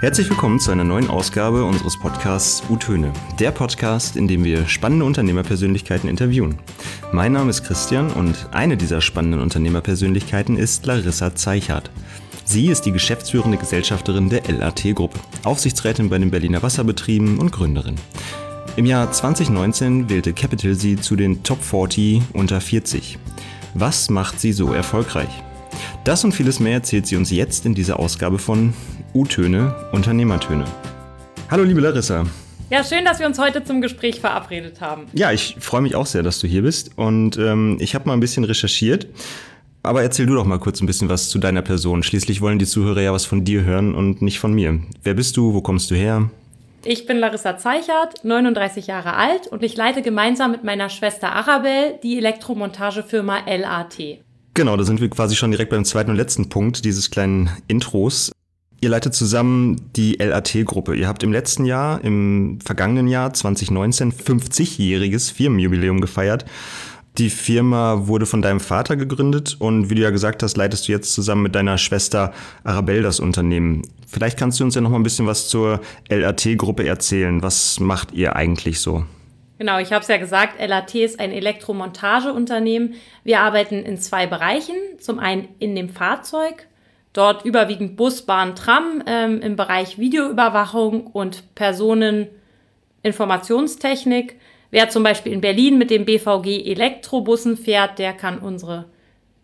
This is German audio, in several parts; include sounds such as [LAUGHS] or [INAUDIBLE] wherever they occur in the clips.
Herzlich willkommen zu einer neuen Ausgabe unseres Podcasts U-Töne, der Podcast, in dem wir spannende Unternehmerpersönlichkeiten interviewen. Mein Name ist Christian und eine dieser spannenden Unternehmerpersönlichkeiten ist Larissa Zeichert. Sie ist die geschäftsführende Gesellschafterin der LAT-Gruppe, Aufsichtsrätin bei den Berliner Wasserbetrieben und Gründerin. Im Jahr 2019 wählte Capital sie zu den Top 40 unter 40. Was macht sie so erfolgreich? Das und vieles mehr erzählt sie uns jetzt in dieser Ausgabe von U-Töne, Unternehmertöne. Hallo liebe Larissa. Ja, schön, dass wir uns heute zum Gespräch verabredet haben. Ja, ich freue mich auch sehr, dass du hier bist und ähm, ich habe mal ein bisschen recherchiert. Aber erzähl du doch mal kurz ein bisschen was zu deiner Person. Schließlich wollen die Zuhörer ja was von dir hören und nicht von mir. Wer bist du? Wo kommst du her? Ich bin Larissa Zeichert, 39 Jahre alt und ich leite gemeinsam mit meiner Schwester Arabelle die Elektromontagefirma LAT. Genau, da sind wir quasi schon direkt beim zweiten und letzten Punkt dieses kleinen Intros. Ihr leitet zusammen die LAT-Gruppe. Ihr habt im letzten Jahr, im vergangenen Jahr 2019, 50-jähriges Firmenjubiläum gefeiert. Die Firma wurde von deinem Vater gegründet und wie du ja gesagt hast, leitest du jetzt zusammen mit deiner Schwester Arabelle das Unternehmen. Vielleicht kannst du uns ja noch mal ein bisschen was zur LAT-Gruppe erzählen. Was macht ihr eigentlich so? Genau, ich habe es ja gesagt, LAT ist ein Elektromontageunternehmen. Wir arbeiten in zwei Bereichen. Zum einen in dem Fahrzeug, dort überwiegend Bus, Bahn, Tram, ähm, im Bereich Videoüberwachung und Personeninformationstechnik. Wer zum Beispiel in Berlin mit dem BVG Elektrobussen fährt, der kann unsere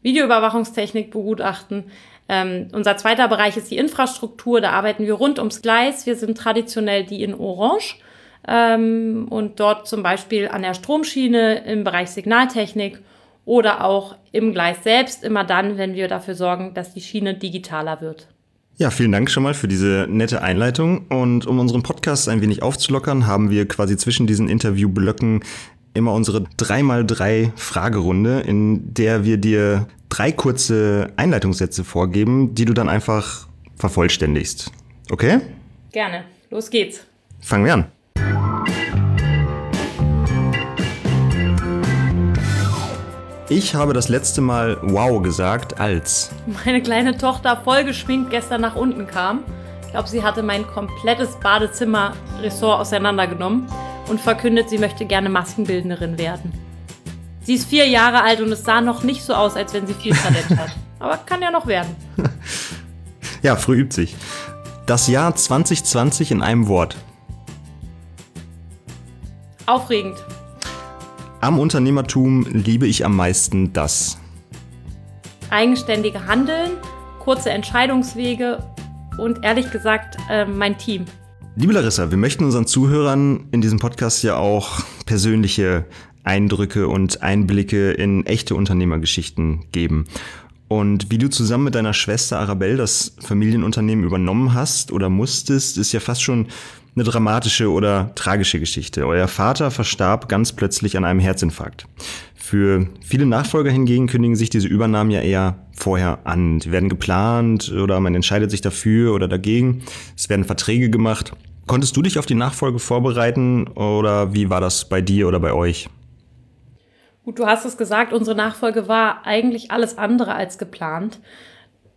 Videoüberwachungstechnik begutachten. Ähm, unser zweiter Bereich ist die Infrastruktur. Da arbeiten wir rund ums Gleis. Wir sind traditionell die in Orange ähm, und dort zum Beispiel an der Stromschiene im Bereich Signaltechnik oder auch im Gleis selbst, immer dann, wenn wir dafür sorgen, dass die Schiene digitaler wird. Ja, vielen Dank schon mal für diese nette Einleitung. Und um unseren Podcast ein wenig aufzulockern, haben wir quasi zwischen diesen Interviewblöcken immer unsere 3x3 Fragerunde, in der wir dir drei kurze Einleitungssätze vorgeben, die du dann einfach vervollständigst. Okay? Gerne. Los geht's. Fangen wir an. Ich habe das letzte Mal wow gesagt, als meine kleine Tochter vollgeschminkt gestern nach unten kam. Ich glaube, sie hatte mein komplettes Badezimmer-Ressort auseinandergenommen und verkündet, sie möchte gerne Maskenbildnerin werden. Sie ist vier Jahre alt und es sah noch nicht so aus, als wenn sie viel Talent hat. [LAUGHS] Aber kann ja noch werden. ja, früh übt sich. Das Jahr 2020 in einem Wort. Aufregend. Am Unternehmertum liebe ich am meisten das. Eigenständige Handeln, kurze Entscheidungswege und ehrlich gesagt äh, mein Team. Liebe Larissa, wir möchten unseren Zuhörern in diesem Podcast ja auch persönliche Eindrücke und Einblicke in echte Unternehmergeschichten geben. Und wie du zusammen mit deiner Schwester Arabelle das Familienunternehmen übernommen hast oder musstest, ist ja fast schon eine dramatische oder tragische Geschichte. Euer Vater verstarb ganz plötzlich an einem Herzinfarkt. Für viele Nachfolger hingegen kündigen sich diese Übernahmen ja eher vorher an. Die werden geplant oder man entscheidet sich dafür oder dagegen. Es werden Verträge gemacht. Konntest du dich auf die Nachfolge vorbereiten oder wie war das bei dir oder bei euch? Gut, du hast es gesagt, unsere Nachfolge war eigentlich alles andere als geplant.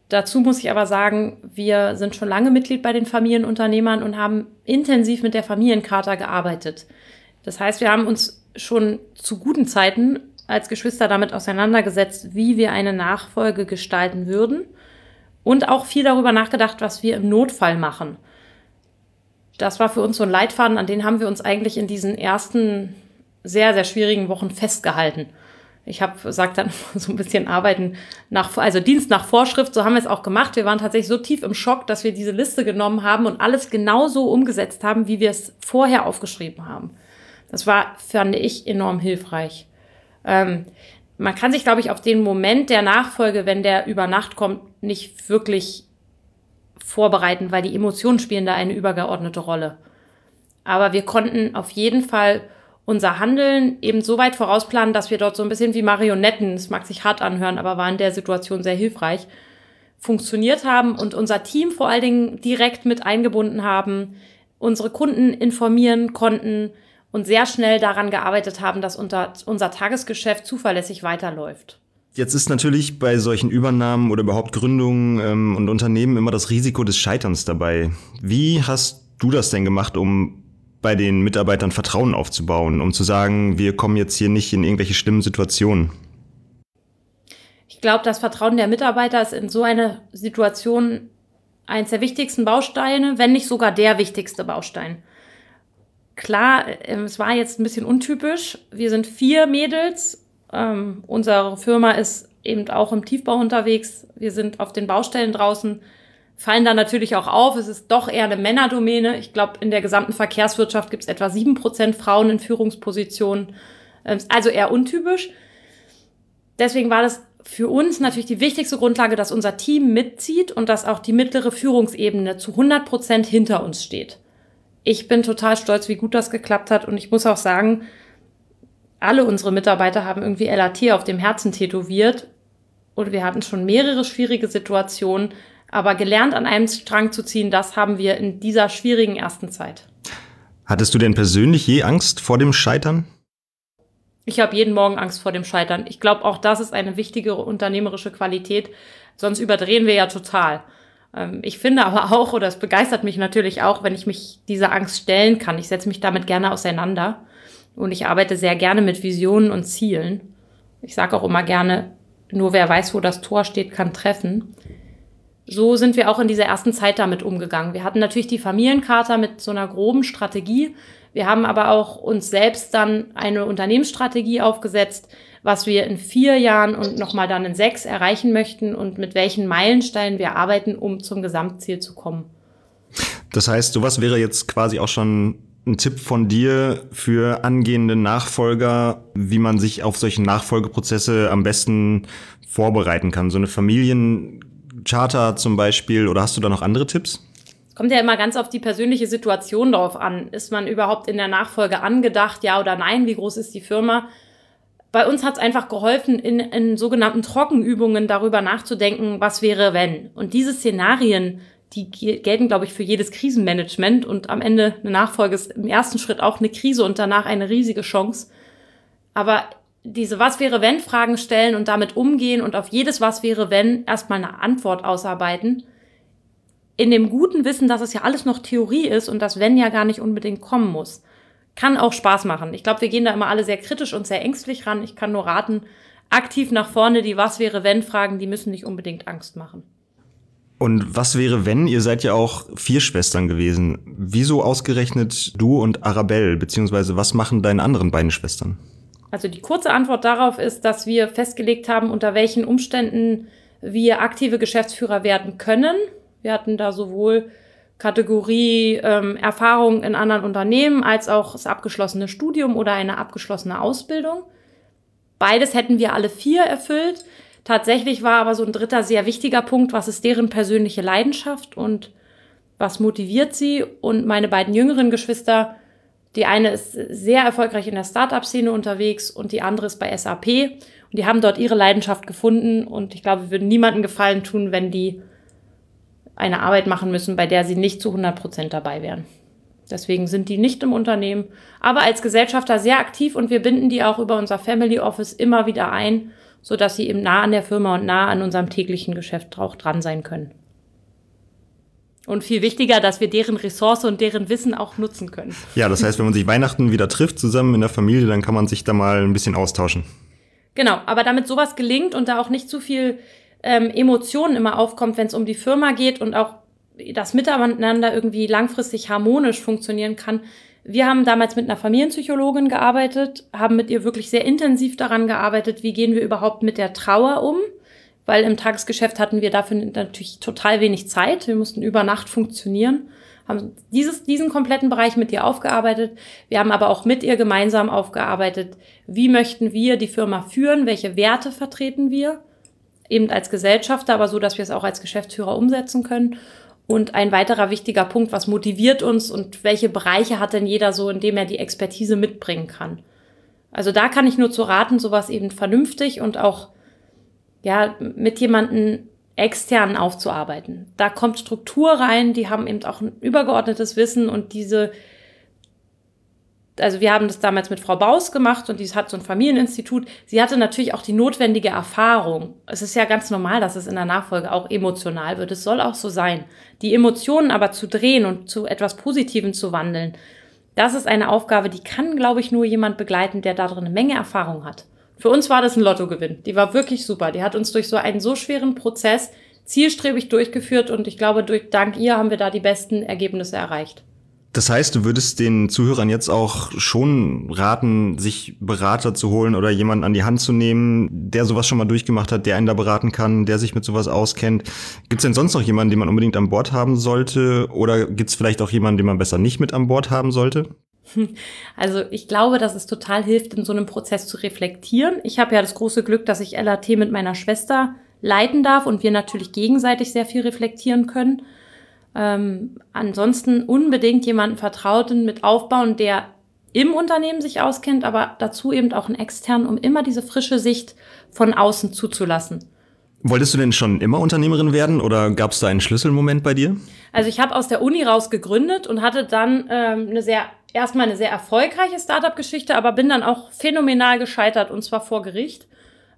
Dazu muss ich aber sagen, wir sind schon lange Mitglied bei den Familienunternehmern und haben intensiv mit der Familiencharta gearbeitet. Das heißt, wir haben uns schon zu guten Zeiten als Geschwister damit auseinandergesetzt, wie wir eine Nachfolge gestalten würden und auch viel darüber nachgedacht, was wir im Notfall machen. Das war für uns so ein Leitfaden, an den haben wir uns eigentlich in diesen ersten sehr, sehr schwierigen Wochen festgehalten. Ich habe, sagt dann [LAUGHS] so ein bisschen Arbeiten nach, also Dienst nach Vorschrift, so haben wir es auch gemacht. Wir waren tatsächlich so tief im Schock, dass wir diese Liste genommen haben und alles genauso umgesetzt haben, wie wir es vorher aufgeschrieben haben. Das war, fand ich, enorm hilfreich. Ähm, man kann sich, glaube ich, auf den Moment der Nachfolge, wenn der über Nacht kommt, nicht wirklich vorbereiten, weil die Emotionen spielen da eine übergeordnete Rolle. Aber wir konnten auf jeden Fall unser Handeln eben so weit vorausplanen, dass wir dort so ein bisschen wie Marionetten, es mag sich hart anhören, aber war in der Situation sehr hilfreich, funktioniert haben und unser Team vor allen Dingen direkt mit eingebunden haben, unsere Kunden informieren konnten und sehr schnell daran gearbeitet haben, dass unser, unser Tagesgeschäft zuverlässig weiterläuft. Jetzt ist natürlich bei solchen Übernahmen oder überhaupt Gründungen ähm, und Unternehmen immer das Risiko des Scheiterns dabei. Wie hast du das denn gemacht, um bei den Mitarbeitern Vertrauen aufzubauen, um zu sagen, wir kommen jetzt hier nicht in irgendwelche schlimmen Situationen? Ich glaube, das Vertrauen der Mitarbeiter ist in so einer Situation eines der wichtigsten Bausteine, wenn nicht sogar der wichtigste Baustein. Klar, ähm, es war jetzt ein bisschen untypisch. Wir sind vier Mädels ähm, unsere Firma ist eben auch im Tiefbau unterwegs. Wir sind auf den Baustellen draußen, fallen da natürlich auch auf. Es ist doch eher eine Männerdomäne. Ich glaube, in der gesamten Verkehrswirtschaft gibt es etwa sieben Prozent Frauen in Führungspositionen. Ähm, also eher untypisch. Deswegen war das für uns natürlich die wichtigste Grundlage, dass unser Team mitzieht und dass auch die mittlere Führungsebene zu 100 Prozent hinter uns steht. Ich bin total stolz, wie gut das geklappt hat und ich muss auch sagen, alle unsere Mitarbeiter haben irgendwie LAT auf dem Herzen tätowiert und wir hatten schon mehrere schwierige Situationen, aber gelernt an einem Strang zu ziehen, das haben wir in dieser schwierigen ersten Zeit. Hattest du denn persönlich je Angst vor dem Scheitern? Ich habe jeden Morgen Angst vor dem Scheitern. Ich glaube, auch das ist eine wichtige unternehmerische Qualität. Sonst überdrehen wir ja total. Ähm, ich finde aber [LAUGHS] auch, oder es begeistert mich natürlich auch, wenn ich mich dieser Angst stellen kann. Ich setze mich damit gerne auseinander. Und ich arbeite sehr gerne mit Visionen und Zielen. Ich sage auch immer gerne, nur wer weiß, wo das Tor steht, kann treffen. So sind wir auch in dieser ersten Zeit damit umgegangen. Wir hatten natürlich die Familienkarte mit so einer groben Strategie. Wir haben aber auch uns selbst dann eine Unternehmensstrategie aufgesetzt, was wir in vier Jahren und nochmal dann in sechs erreichen möchten und mit welchen Meilensteinen wir arbeiten, um zum Gesamtziel zu kommen. Das heißt, sowas wäre jetzt quasi auch schon ein Tipp von dir für angehende Nachfolger, wie man sich auf solche Nachfolgeprozesse am besten vorbereiten kann? So eine Familiencharter zum Beispiel oder hast du da noch andere Tipps? Kommt ja immer ganz auf die persönliche Situation drauf an. Ist man überhaupt in der Nachfolge angedacht, ja oder nein? Wie groß ist die Firma? Bei uns hat es einfach geholfen, in, in sogenannten Trockenübungen darüber nachzudenken, was wäre, wenn. Und diese Szenarien die gelten, glaube ich, für jedes Krisenmanagement und am Ende eine Nachfolge ist im ersten Schritt auch eine Krise und danach eine riesige Chance. Aber diese Was wäre wenn Fragen stellen und damit umgehen und auf jedes Was wäre wenn erstmal eine Antwort ausarbeiten. In dem guten Wissen, dass es ja alles noch Theorie ist und das wenn ja gar nicht unbedingt kommen muss. Kann auch Spaß machen. Ich glaube, wir gehen da immer alle sehr kritisch und sehr ängstlich ran. Ich kann nur raten, aktiv nach vorne die Was wäre wenn Fragen, die müssen nicht unbedingt Angst machen. Und was wäre, wenn, ihr seid ja auch vier Schwestern gewesen. Wieso ausgerechnet du und Arabelle, beziehungsweise was machen deine anderen beiden Schwestern? Also die kurze Antwort darauf ist, dass wir festgelegt haben, unter welchen Umständen wir aktive Geschäftsführer werden können. Wir hatten da sowohl Kategorie ähm, Erfahrung in anderen Unternehmen als auch das abgeschlossene Studium oder eine abgeschlossene Ausbildung. Beides hätten wir alle vier erfüllt. Tatsächlich war aber so ein dritter sehr wichtiger Punkt, was ist deren persönliche Leidenschaft und was motiviert sie? Und meine beiden jüngeren Geschwister, die eine ist sehr erfolgreich in der Startup-Szene unterwegs und die andere ist bei SAP. Und die haben dort ihre Leidenschaft gefunden und ich glaube, wir würden niemandem Gefallen tun, wenn die eine Arbeit machen müssen, bei der sie nicht zu 100 Prozent dabei wären. Deswegen sind die nicht im Unternehmen, aber als Gesellschafter sehr aktiv und wir binden die auch über unser Family Office immer wieder ein so dass sie eben nah an der Firma und nah an unserem täglichen Geschäft auch dran sein können. Und viel wichtiger, dass wir deren Ressource und deren Wissen auch nutzen können. Ja, das heißt, wenn man sich Weihnachten wieder trifft zusammen in der Familie, dann kann man sich da mal ein bisschen austauschen. Genau, aber damit sowas gelingt und da auch nicht zu viel ähm, Emotionen immer aufkommt, wenn es um die Firma geht und auch das Miteinander irgendwie langfristig harmonisch funktionieren kann, wir haben damals mit einer Familienpsychologin gearbeitet, haben mit ihr wirklich sehr intensiv daran gearbeitet, wie gehen wir überhaupt mit der Trauer um, weil im Tagesgeschäft hatten wir dafür natürlich total wenig Zeit. Wir mussten über Nacht funktionieren, haben dieses, diesen kompletten Bereich mit ihr aufgearbeitet. Wir haben aber auch mit ihr gemeinsam aufgearbeitet, wie möchten wir die Firma führen, welche Werte vertreten wir, eben als Gesellschafter, aber so, dass wir es auch als Geschäftsführer umsetzen können. Und ein weiterer wichtiger Punkt, was motiviert uns und welche Bereiche hat denn jeder so, in dem er die Expertise mitbringen kann. Also da kann ich nur zu raten, sowas eben vernünftig und auch ja mit jemanden externen aufzuarbeiten. Da kommt Struktur rein, die haben eben auch ein übergeordnetes Wissen und diese also wir haben das damals mit Frau Baus gemacht und die hat so ein Familieninstitut. Sie hatte natürlich auch die notwendige Erfahrung. Es ist ja ganz normal, dass es in der Nachfolge auch emotional wird. Es soll auch so sein. Die Emotionen aber zu drehen und zu etwas Positivem zu wandeln, das ist eine Aufgabe, die kann, glaube ich, nur jemand begleiten, der darin eine Menge Erfahrung hat. Für uns war das ein Lottogewinn. Die war wirklich super. Die hat uns durch so einen so schweren Prozess zielstrebig durchgeführt und ich glaube, durch, dank ihr haben wir da die besten Ergebnisse erreicht. Das heißt, du würdest den Zuhörern jetzt auch schon raten, sich Berater zu holen oder jemanden an die Hand zu nehmen, der sowas schon mal durchgemacht hat, der einen da beraten kann, der sich mit sowas auskennt. Gibt es denn sonst noch jemanden, den man unbedingt an Bord haben sollte? Oder gibt es vielleicht auch jemanden, den man besser nicht mit an Bord haben sollte? Also ich glaube, dass es total hilft, in so einem Prozess zu reflektieren. Ich habe ja das große Glück, dass ich LAT mit meiner Schwester leiten darf und wir natürlich gegenseitig sehr viel reflektieren können. Ähm, ansonsten unbedingt jemanden Vertrauten mit aufbauen, der im Unternehmen sich auskennt, aber dazu eben auch einen externen, um immer diese frische Sicht von außen zuzulassen. Wolltest du denn schon immer Unternehmerin werden oder gab es da einen Schlüsselmoment bei dir? Also ich habe aus der Uni raus gegründet und hatte dann ähm, eine sehr erstmal eine sehr erfolgreiche Startup-Geschichte, aber bin dann auch phänomenal gescheitert und zwar vor Gericht.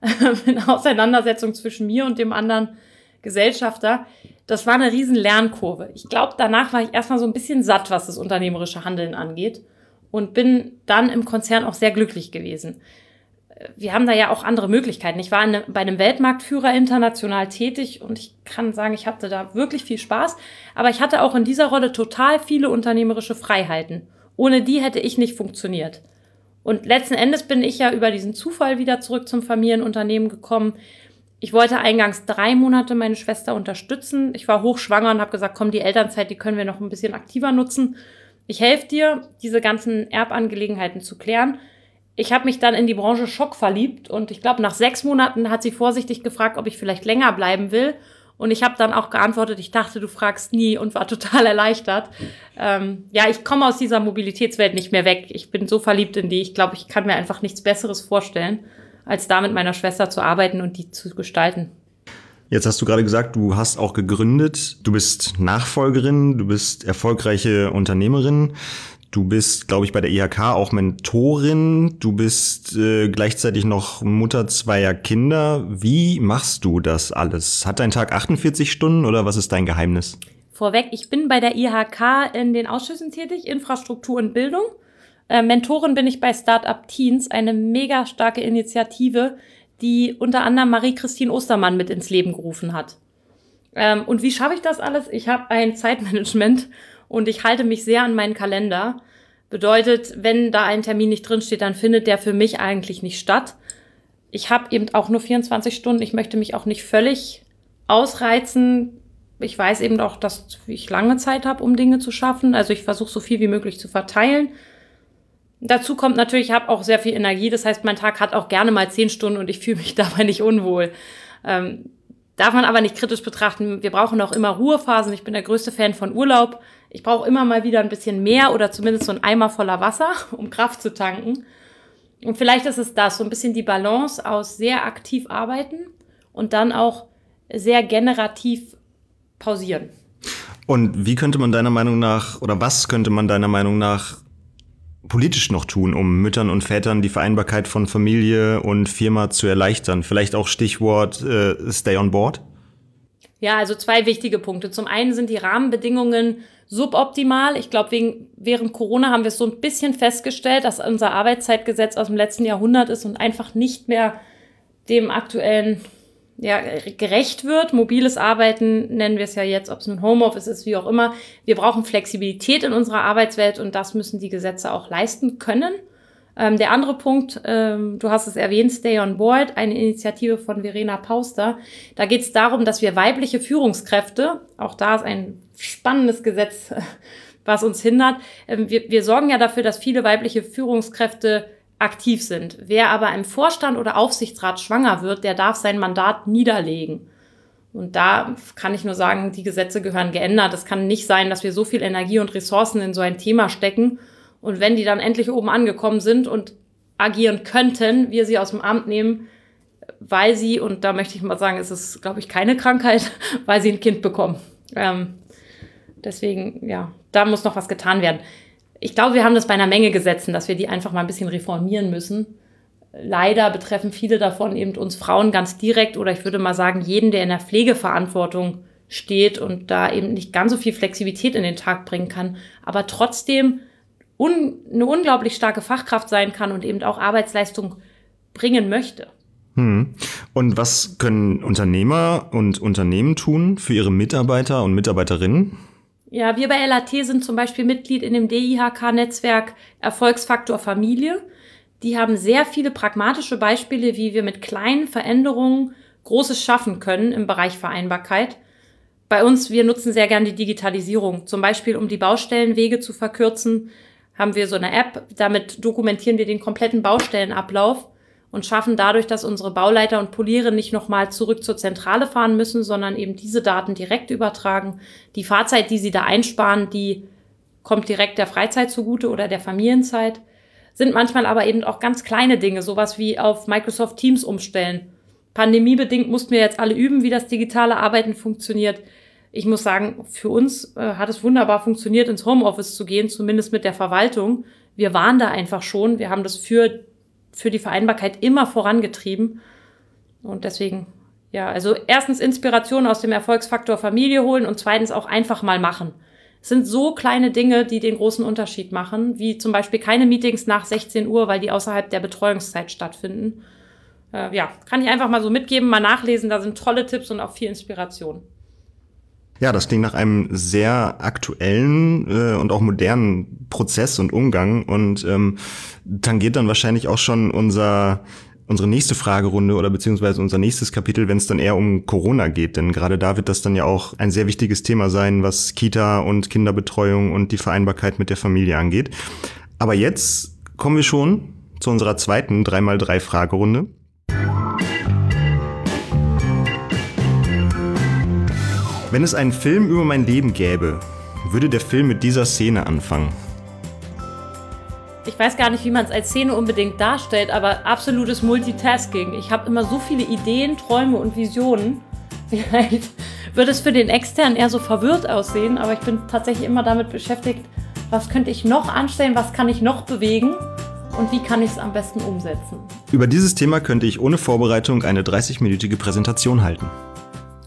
[LAUGHS] in Auseinandersetzung zwischen mir und dem anderen Gesellschafter. Das war eine riesen Lernkurve. Ich glaube, danach war ich erstmal so ein bisschen satt, was das unternehmerische Handeln angeht und bin dann im Konzern auch sehr glücklich gewesen. Wir haben da ja auch andere Möglichkeiten. Ich war eine, bei einem Weltmarktführer international tätig und ich kann sagen, ich hatte da wirklich viel Spaß. Aber ich hatte auch in dieser Rolle total viele unternehmerische Freiheiten. Ohne die hätte ich nicht funktioniert. Und letzten Endes bin ich ja über diesen Zufall wieder zurück zum Familienunternehmen gekommen. Ich wollte eingangs drei Monate meine Schwester unterstützen. Ich war hochschwanger und habe gesagt, komm, die Elternzeit, die können wir noch ein bisschen aktiver nutzen. Ich helfe dir, diese ganzen Erbangelegenheiten zu klären. Ich habe mich dann in die Branche Schock verliebt und ich glaube, nach sechs Monaten hat sie vorsichtig gefragt, ob ich vielleicht länger bleiben will. Und ich habe dann auch geantwortet, ich dachte, du fragst nie und war [LAUGHS] total erleichtert. Ähm, ja, ich komme aus dieser Mobilitätswelt nicht mehr weg. Ich bin so verliebt in die. Ich glaube, ich kann mir einfach nichts Besseres vorstellen, als da mit meiner Schwester zu arbeiten und die zu gestalten. Jetzt hast du gerade gesagt, du hast auch gegründet. Du bist Nachfolgerin, du bist erfolgreiche Unternehmerin. Du bist, glaube ich, bei der IHK auch Mentorin. Du bist äh, gleichzeitig noch Mutter zweier Kinder. Wie machst du das alles? Hat dein Tag 48 Stunden oder was ist dein Geheimnis? Vorweg, ich bin bei der IHK in den Ausschüssen tätig, Infrastruktur und Bildung. Äh, Mentorin bin ich bei Startup Teens, eine mega starke Initiative, die unter anderem Marie-Christine Ostermann mit ins Leben gerufen hat. Ähm, und wie schaffe ich das alles? Ich habe ein Zeitmanagement und ich halte mich sehr an meinen Kalender. Bedeutet, wenn da ein Termin nicht drinsteht, dann findet der für mich eigentlich nicht statt. Ich habe eben auch nur 24 Stunden. Ich möchte mich auch nicht völlig ausreizen. Ich weiß eben auch, dass ich lange Zeit habe, um Dinge zu schaffen. Also ich versuche so viel wie möglich zu verteilen. Dazu kommt natürlich, ich habe auch sehr viel Energie. Das heißt, mein Tag hat auch gerne mal zehn Stunden und ich fühle mich [LAUGHS] dabei nicht unwohl. Ähm, darf man aber nicht kritisch betrachten. Wir brauchen auch immer Ruhephasen. Ich bin der größte Fan von Urlaub. Ich brauche immer mal wieder ein bisschen mehr oder zumindest so ein Eimer voller Wasser, [LAUGHS] um Kraft zu tanken. Und vielleicht ist es das, so ein bisschen die Balance aus sehr aktiv arbeiten und dann auch sehr generativ pausieren. Und wie könnte man deiner Meinung nach, oder was könnte man deiner Meinung nach politisch noch tun, um Müttern und Vätern die Vereinbarkeit von Familie und Firma zu erleichtern? Vielleicht auch Stichwort äh, Stay on Board? Ja, also zwei wichtige Punkte. Zum einen sind die Rahmenbedingungen suboptimal. Ich glaube, wegen, während Corona haben wir es so ein bisschen festgestellt, dass unser Arbeitszeitgesetz aus dem letzten Jahrhundert ist und einfach nicht mehr dem aktuellen ja, gerecht wird. Mobiles Arbeiten nennen wir es ja jetzt, ob es ein Homeoffice ist, wie auch immer. Wir brauchen Flexibilität in unserer Arbeitswelt und das müssen die Gesetze auch leisten können. Ähm, der andere Punkt, ähm, du hast es erwähnt, Stay on Board, eine Initiative von Verena Pauster. Da geht es darum, dass wir weibliche Führungskräfte, auch da ist ein spannendes Gesetz, [LAUGHS] was uns hindert, ähm, wir, wir sorgen ja dafür, dass viele weibliche Führungskräfte aktiv sind. Wer aber im Vorstand oder Aufsichtsrat schwanger wird, der darf sein Mandat niederlegen. Und da kann ich nur sagen, die Gesetze gehören geändert. Es kann nicht sein, dass wir so viel Energie und Ressourcen in so ein Thema stecken und wenn die dann endlich oben angekommen sind und agieren könnten, wir sie aus dem Amt nehmen, weil sie, und da möchte ich mal sagen, es ist, glaube ich, keine Krankheit, [LAUGHS] weil sie ein Kind bekommen. Ähm, deswegen, ja, da muss noch was getan werden Ich glaube, wir haben das bei einer Menge Gesetzen, dass wir die einfach mal ein bisschen reformieren müssen. Leider betreffen viele davon eben uns Frauen ganz direkt oder ich würde mal sagen, jeden, der in der Pflegeverantwortung steht und da eben nicht ganz so viel Flexibilität in den Tag bringen kann, aber trotzdem un eine unglaublich starke Fachkraft sein kann und eben auch Arbeitsleistung bringen möchte. Hm. Und was können Unternehmer und Unternehmen tun für ihre Mitarbeiter und Mitarbeiterinnen? Ja, wir bei LAT sind zum Beispiel Mitglied in dem DIHK-Netzwerk Erfolgsfaktor Familie. Die haben sehr viele pragmatische Beispiele, wie wir mit kleinen Veränderungen Großes schaffen können im Bereich Vereinbarkeit. Bei uns, wir nutzen sehr gern die Digitalisierung. Zum Beispiel, um die Baustellenwege zu verkürzen, haben wir so eine App. Damit dokumentieren wir den kompletten Baustellenablauf und schaffen dadurch, dass unsere Bauleiter und Poliere nicht nochmal zurück zur Zentrale fahren müssen, sondern eben diese Daten direkt übertragen. Die Fahrzeit, die sie da einsparen, die kommt direkt der Freizeit zugute oder der Familienzeit. Sind manchmal aber eben auch ganz kleine Dinge, sowas wie auf Microsoft Teams umstellen. Pandemiebedingt mussten wir jetzt alle üben, wie das digitale Arbeiten funktioniert. Ich muss sagen, für uns äh, hat es wunderbar funktioniert, ins Homeoffice zu gehen, zumindest mit der Verwaltung. Wir waren da einfach schon. Wir haben das für für die Vereinbarkeit immer vorangetrieben. Und deswegen, ja, also erstens Inspiration aus dem Erfolgsfaktor Familie holen und zweitens auch einfach mal machen. Es sind so kleine Dinge, die den großen Unterschied machen, wie zum Beispiel keine Meetings nach 16 Uhr, weil die außerhalb der Betreuungszeit stattfinden. Äh, ja, kann ich einfach mal so mitgeben, mal nachlesen, da sind tolle Tipps und auch viel Inspiration. Ja, das klingt nach einem sehr aktuellen äh, und auch modernen Prozess und Umgang und ähm, tangiert dann wahrscheinlich auch schon unser unsere nächste Fragerunde oder beziehungsweise unser nächstes Kapitel, wenn es dann eher um Corona geht. Denn gerade da wird das dann ja auch ein sehr wichtiges Thema sein, was Kita und Kinderbetreuung und die Vereinbarkeit mit der Familie angeht. Aber jetzt kommen wir schon zu unserer zweiten 3x3 Fragerunde. Wenn es einen Film über mein Leben gäbe, würde der Film mit dieser Szene anfangen. Ich weiß gar nicht, wie man es als Szene unbedingt darstellt, aber absolutes Multitasking. Ich habe immer so viele Ideen, Träume und Visionen. [LAUGHS] Vielleicht würde es für den Externen eher so verwirrt aussehen, aber ich bin tatsächlich immer damit beschäftigt, was könnte ich noch anstellen, was kann ich noch bewegen und wie kann ich es am besten umsetzen. Über dieses Thema könnte ich ohne Vorbereitung eine 30-minütige Präsentation halten.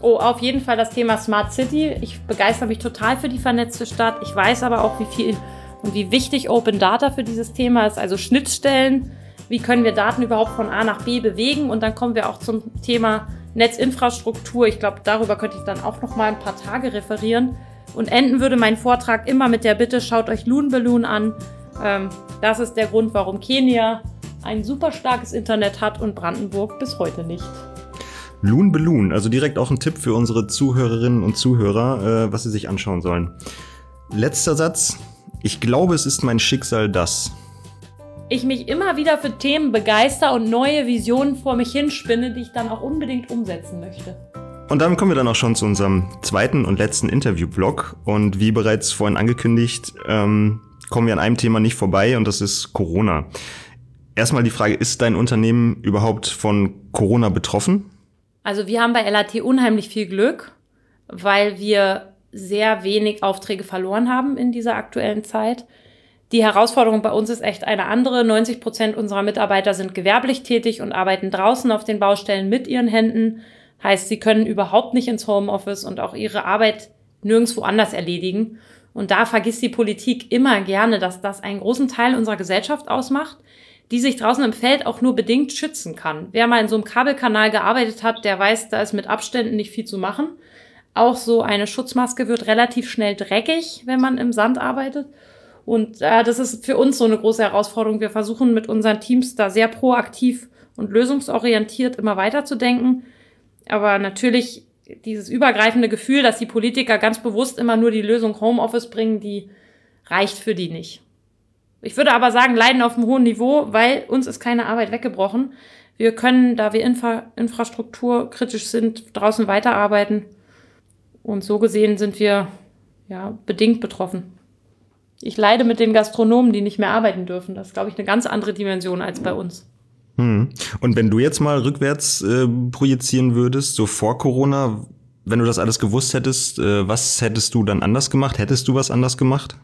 Oh, auf jeden Fall das Thema Smart City. Ich begeister mich total für die vernetzte Stadt. Ich weiß aber auch, wie viel und wie wichtig Open Data für dieses Thema ist, also Schnittstellen. Wie können wir Daten überhaupt von A nach B bewegen? Und dann kommen wir auch zum Thema Netzinfrastruktur. Ich glaube, darüber könnte ich dann auch noch mal ein paar Tage referieren. Und enden würde mein Vortrag immer mit der Bitte, schaut euch Loon Balloon an. Ähm, das ist der Grund, warum Kenia ein super starkes Internet hat und Brandenburg bis heute nicht. Loon Balloon, also direkt auch ein Tipp für unsere Zuhörerinnen und Zuhörer, äh, was sie sich anschauen sollen. Letzter Satz. Ich glaube, es ist mein Schicksal, dass ich mich immer wieder für Themen begeister und neue Visionen vor mich hinspinne, die ich dann auch unbedingt umsetzen möchte. Und damit kommen wir dann auch schon zu unserem zweiten und letzten Interview-Blog. Und wie bereits vorhin angekündigt, ähm, kommen wir an einem Thema nicht vorbei und das ist Corona. Erstmal die Frage, ist dein Unternehmen überhaupt von Corona betroffen? Also wir haben bei LAT unheimlich viel Glück, weil wir sehr wenig Aufträge verloren haben in dieser aktuellen Zeit. Die Herausforderung bei uns ist echt eine andere. 90 Prozent unserer Mitarbeiter sind gewerblich tätig und arbeiten draußen auf den Baustellen mit ihren Händen. Heißt, sie können überhaupt nicht ins Homeoffice und auch ihre Arbeit nirgendwo anders erledigen. Und da vergisst die Politik immer gerne, dass das einen großen Teil unserer Gesellschaft ausmacht die sich draußen im Feld auch nur bedingt schützen kann. Wer mal in so einem Kabelkanal gearbeitet hat, der weiß, da ist mit Abständen nicht viel zu machen. Auch so eine Schutzmaske wird relativ schnell dreckig, wenn man im Sand arbeitet. Und äh, das ist für uns so eine große Herausforderung. Wir versuchen mit unseren Teams da sehr proaktiv und lösungsorientiert immer weiterzudenken. Aber natürlich dieses übergreifende Gefühl, dass die Politiker ganz bewusst immer nur die Lösung Homeoffice bringen, die reicht für die nicht. Ich würde aber sagen, leiden auf einem hohen Niveau, weil uns ist keine Arbeit weggebrochen. Wir können, da wir Infra infrastrukturkritisch sind, draußen weiterarbeiten. Und so gesehen sind wir ja bedingt betroffen. Ich leide mit den Gastronomen, die nicht mehr arbeiten dürfen. Das ist, glaube ich, eine ganz andere Dimension als bei uns. Hm. Und wenn du jetzt mal rückwärts äh, projizieren würdest, so vor Corona, wenn du das alles gewusst hättest, äh, was hättest du dann anders gemacht? Hättest du was anders gemacht?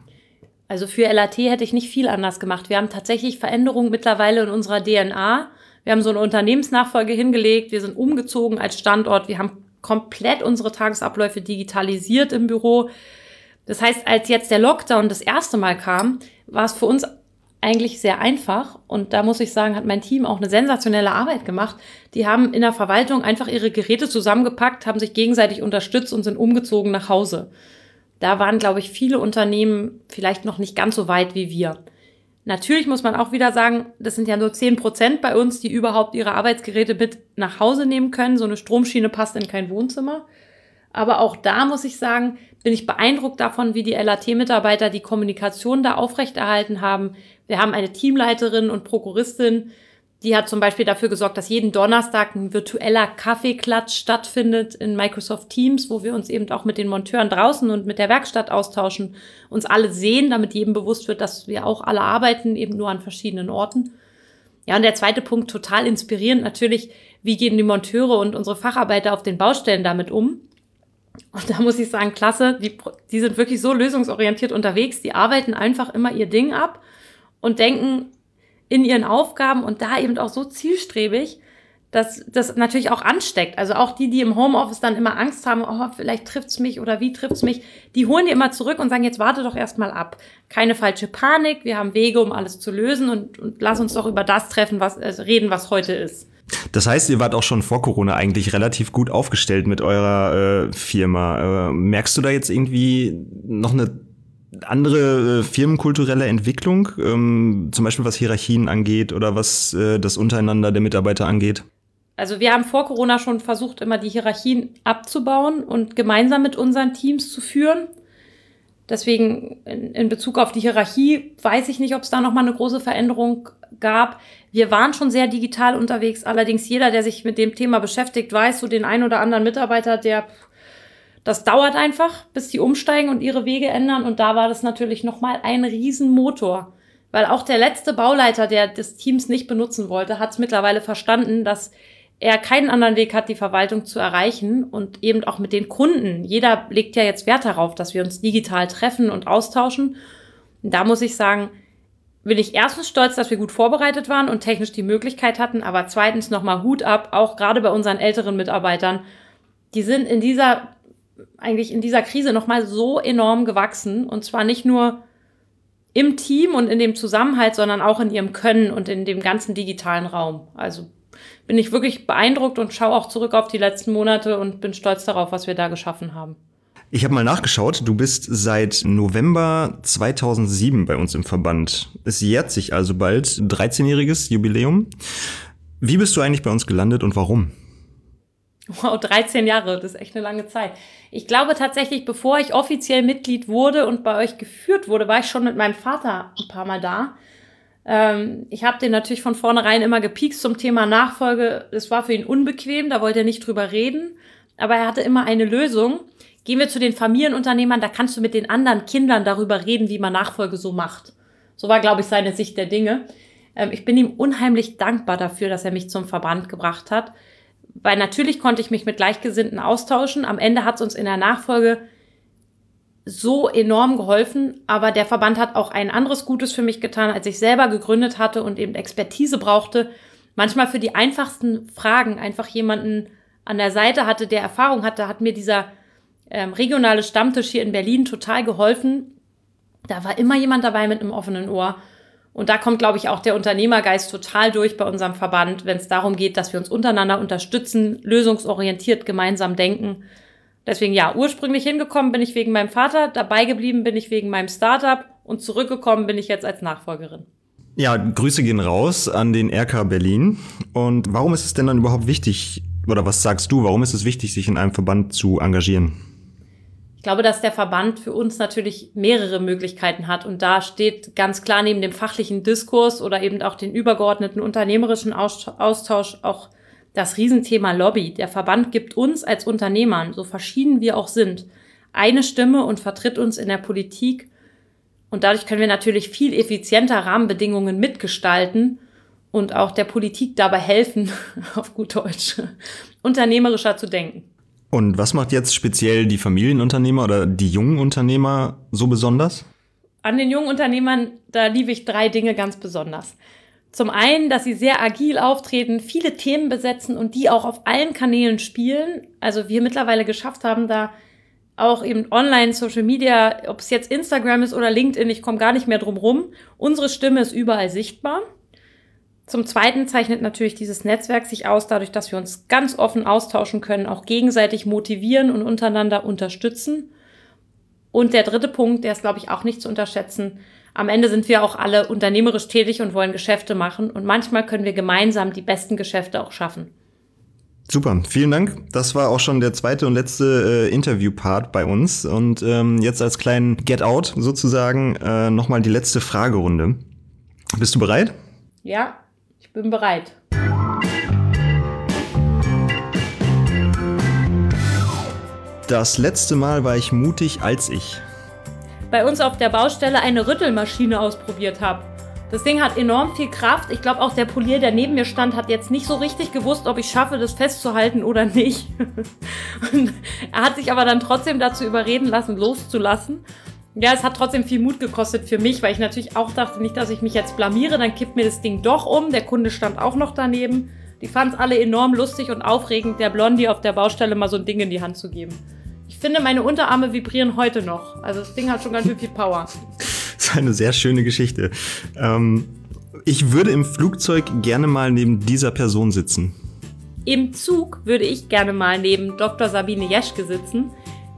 Also für LAT hätte ich nicht viel anders gemacht. Wir haben tatsächlich Veränderungen mittlerweile in unserer DNA. Wir haben so eine Unternehmensnachfolge hingelegt. Wir sind umgezogen als Standort. Wir haben komplett unsere Tagesabläufe digitalisiert im Büro. Das heißt, als jetzt der Lockdown das erste Mal kam, war es für uns eigentlich sehr einfach. Und da muss ich sagen, hat mein Team auch eine sensationelle Arbeit gemacht. Die haben in der Verwaltung einfach ihre Geräte zusammengepackt, haben sich gegenseitig unterstützt und sind umgezogen nach Hause. Da waren, glaube ich, viele Unternehmen vielleicht noch nicht ganz so weit wie wir. Natürlich muss man auch wieder sagen, das sind ja nur zehn Prozent bei uns, die überhaupt ihre Arbeitsgeräte mit nach Hause nehmen können. So eine Stromschiene passt in kein Wohnzimmer. Aber auch da muss ich sagen, bin ich beeindruckt davon, wie die LAT-Mitarbeiter die Kommunikation da aufrechterhalten haben. Wir haben eine Teamleiterin und Prokuristin, die hat zum Beispiel dafür gesorgt, dass jeden Donnerstag ein virtueller Kaffeeklatsch stattfindet in Microsoft Teams, wo wir uns eben auch mit den Monteuren draußen und mit der Werkstatt austauschen, uns alle sehen, damit jedem bewusst wird, dass wir auch alle arbeiten, eben nur an verschiedenen Orten. Ja, und der zweite Punkt, total inspirierend natürlich, wie gehen die Monteure und unsere Facharbeiter auf den Baustellen damit um? Und da muss ich sagen, klasse, die, die sind wirklich so lösungsorientiert unterwegs, die arbeiten einfach immer ihr Ding ab und denken, in ihren Aufgaben und da eben auch so zielstrebig, dass das natürlich auch ansteckt. Also auch die, die im Homeoffice dann immer Angst haben, oh, vielleicht trifft's mich oder wie trifft's mich, die holen die immer zurück und sagen, jetzt warte doch erstmal ab. Keine falsche Panik, wir haben Wege, um alles zu lösen und, und lass uns doch über das treffen, was äh, reden, was heute ist. Das heißt, ihr wart auch schon vor Corona eigentlich relativ gut aufgestellt mit eurer äh, Firma. Äh, merkst du da jetzt irgendwie noch eine andere äh, firmenkulturelle Entwicklung, ähm, zum Beispiel was Hierarchien angeht oder was äh, das Untereinander der Mitarbeiter angeht? Also wir haben vor Corona schon versucht, immer die Hierarchien abzubauen und gemeinsam mit unseren Teams zu führen. Deswegen in, in Bezug auf die Hierarchie weiß ich nicht, ob es da noch mal eine große Veränderung gab. Wir waren schon sehr digital unterwegs. Allerdings jeder, der sich mit dem Thema beschäftigt, weiß so den ein oder anderen Mitarbeiter, der das dauert einfach, bis die umsteigen und ihre Wege ändern. Und da war das natürlich nochmal ein Riesenmotor. Weil auch der letzte Bauleiter, der des Teams nicht benutzen wollte, hat es mittlerweile verstanden, dass er keinen anderen Weg hat, die Verwaltung zu erreichen und eben auch mit den Kunden. Jeder legt ja jetzt Wert darauf, dass wir uns digital treffen und austauschen. Und da muss ich sagen, bin ich erstens stolz, dass wir gut vorbereitet waren und technisch die Möglichkeit hatten, aber zweitens nochmal Hut ab, auch gerade bei unseren älteren Mitarbeitern. Die sind in dieser eigentlich in dieser Krise nochmal so enorm gewachsen. Und zwar nicht nur im Team und in dem Zusammenhalt, sondern auch in ihrem Können und in dem ganzen digitalen Raum. Also bin ich wirklich beeindruckt und schaue auch zurück auf die letzten Monate und bin stolz darauf, was wir da geschaffen haben. Ich habe mal nachgeschaut, du bist seit November 2007 bei uns im Verband. Es jährt sich also bald, 13-jähriges Jubiläum. Wie bist du eigentlich bei uns gelandet und warum? Wow, 13 Jahre, das ist echt eine lange Zeit. Ich glaube tatsächlich, bevor ich offiziell Mitglied wurde und bei euch geführt wurde, war ich schon mit meinem Vater ein paar Mal da. Ähm, ich habe den natürlich von vornherein immer gepiekst zum Thema Nachfolge. Das war für ihn unbequem, da wollte er nicht drüber reden. Aber er hatte immer eine Lösung. Gehen wir zu den Familienunternehmern, da kannst du mit den anderen Kindern darüber reden, wie man Nachfolge so macht. So war, glaube ich, seine Sicht der Dinge. Ähm, ich bin ihm unheimlich dankbar dafür, dass er mich zum Verband gebracht hat weil natürlich konnte ich mich mit Gleichgesinnten austauschen. Am Ende hat es uns in der Nachfolge so enorm geholfen, aber der Verband hat auch ein anderes Gutes für mich getan, als ich selber gegründet hatte und eben Expertise brauchte. Manchmal für die einfachsten Fragen einfach jemanden an der Seite hatte, der Erfahrung hatte, hat mir dieser ähm, regionale Stammtisch hier in Berlin total geholfen. Da war immer jemand dabei mit einem offenen Ohr. Und da kommt, glaube ich, auch der Unternehmergeist total durch bei unserem Verband, wenn es darum geht, dass wir uns untereinander unterstützen, lösungsorientiert gemeinsam denken. Deswegen ja, ursprünglich hingekommen bin ich wegen meinem Vater, dabei geblieben bin ich wegen meinem Startup und zurückgekommen bin ich jetzt als Nachfolgerin. Ja, Grüße gehen raus an den RK Berlin. Und warum ist es denn dann überhaupt wichtig, oder was sagst du, warum ist es wichtig, sich in einem Verband zu engagieren? Ich glaube, dass der Verband für uns natürlich mehrere Möglichkeiten hat und da steht ganz klar neben dem fachlichen Diskurs oder eben auch den übergeordneten unternehmerischen Austausch auch das Riesenthema Lobby. Der Verband gibt uns als Unternehmern, so verschieden wir auch sind, eine Stimme und vertritt uns in der Politik. Und dadurch können wir natürlich viel effizienter Rahmenbedingungen mitgestalten und auch der Politik dabei helfen, [LAUGHS] auf gut Deutsch, unternehmerischer zu denken. Und was macht jetzt speziell die Familienunternehmer oder die jungen Unternehmer so besonders? an den jungen Unternehmern, da liebe ich drei Dinge ganz besonders. Zum einen, dass sie sehr agil auftreten, viele Themen besetzen und die auch auf allen Kanälen spielen. Also wir mittlerweile geschafft haben, da auch eben online, Social Media, ob es jetzt Instagram ist oder LinkedIn, ich komme gar nicht mehr drum rum. Unsere Stimme ist überall sichtbar. Zum Zweiten zeichnet natürlich dieses Netzwerk sich aus, dadurch, dass wir uns ganz offen austauschen können, auch gegenseitig motivieren und untereinander unterstützen. Und der dritte Punkt, der ist, glaube ich, auch nicht zu unterschätzen. Am Ende sind wir auch alle unternehmerisch tätig und wollen Geschäfte machen. Und manchmal können wir gemeinsam die besten Geschäfte auch schaffen. Super, vielen Dank. Das war auch schon der zweite und letzte äh, Interview-Part bei uns. Und ähm, jetzt als kleinen Get-Out sozusagen äh, nochmal die letzte Fragerunde. Bist du bereit? Ja, bin bereit. Das letzte Mal war ich mutig als ich. Bei uns auf der Baustelle eine Rüttelmaschine ausprobiert habe. Das Ding hat enorm viel Kraft. Ich glaube, auch der Polier, der neben mir stand, hat jetzt nicht so richtig gewusst, ob ich schaffe, das festzuhalten oder nicht. [LAUGHS] Er hat sich aber dann trotzdem dazu überreden lassen, loszulassen. Ja, es hat trotzdem viel Mut gekostet für mich, weil ich natürlich auch dachte, nicht, dass ich mich jetzt blamiere, dann kippt mir das Ding doch um. Der Kunde stand auch noch daneben. Die fanden es alle enorm lustig und aufregend, der Blondie auf der Baustelle mal so ein Ding in die Hand zu geben. Ich finde, meine Unterarme vibrieren heute noch. Also das Ding hat schon ganz schön viel Power. [LAUGHS] Das ist eine sehr schöne Geschichte. Ähm, ich würde im Flugzeug gerne mal neben dieser Person sitzen. Im Zug würde ich gerne mal neben Dr. Sabine Jeschke sitzen.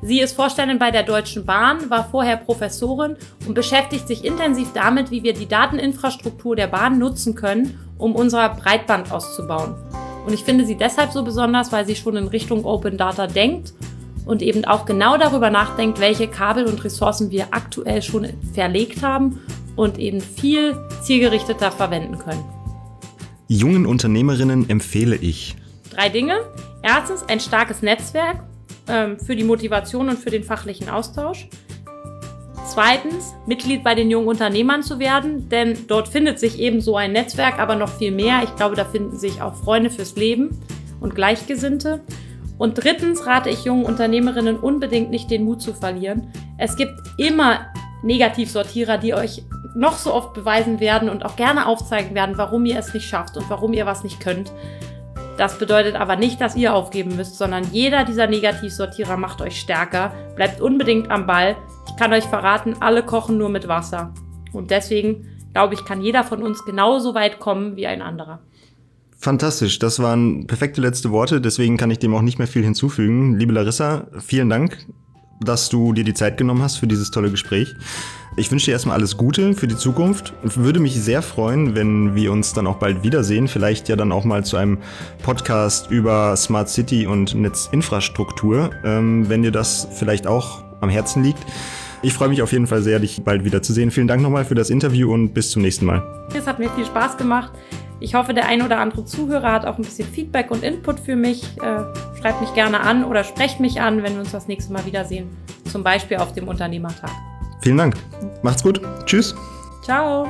Sie ist Vorständin bei der Deutschen Bahn, war vorher Professorin und beschäftigt sich intensiv damit, wie wir die Dateninfrastruktur der Bahn nutzen können, um unser Breitband auszubauen. Und ich finde sie deshalb so besonders, weil sie schon in Richtung Open Data denkt und eben auch genau darüber nachdenkt, welche Kabel und Ressourcen wir aktuell schon verlegt haben und eben viel zielgerichteter verwenden können. Jungen Unternehmerinnen empfehle ich. Drei Dinge. Erstens ein starkes Netzwerk ähm, für die Motivation und für den fachlichen Austausch. Zweitens, Mitglied bei den jungen Unternehmern zu werden, denn dort findet sich eben so ein Netzwerk, aber noch viel mehr. Ich glaube, da finden sich auch Freunde fürs Leben und Gleichgesinnte. Und drittens rate ich jungen Unternehmerinnen unbedingt nicht den Mut zu verlieren. Es gibt immer Negativsortierer, die euch noch so oft beweisen werden und auch gerne aufzeigen werden, warum ihr es nicht schafft und warum ihr was nicht könnt. Das bedeutet aber nicht, dass ihr aufgeben müsst, sondern jeder dieser Negativsortierer macht euch stärker. Bleibt unbedingt am Ball. Ich kann euch verraten, alle kochen nur mit Wasser. Und deswegen glaube ich, kann jeder von uns genauso weit kommen wie ein anderer. Fantastisch, das waren perfekte letzte Worte, deswegen kann ich dem auch nicht mehr viel hinzufügen. Liebe Larissa, vielen Dank, dass du dir die Zeit genommen hast für dieses tolle Gespräch. Ich wünsche dir erstmal alles Gute für die Zukunft und würde mich sehr freuen, wenn wir uns dann auch bald wiedersehen. Vielleicht ja dann auch mal zu einem Podcast über Smart City und Netzinfrastruktur, ähm, wenn dir das vielleicht auch am Herzen liegt. Ich freue mich auf jeden Fall sehr, dich bald wiederzusehen. Vielen Dank nochmal für das Interview und bis zum nächsten Mal. Es hat mir viel Spaß gemacht. Ich hoffe, der ein oder andere Zuhörer hat auch ein bisschen Feedback und Input für mich. Äh, schreibt mich gerne an oder sprecht mich an, wenn wir uns das nächste Mal wiedersehen. Zum Beispiel auf dem Unternehmertag. Vielen Dank. Macht's gut. Tschüss. Ciao.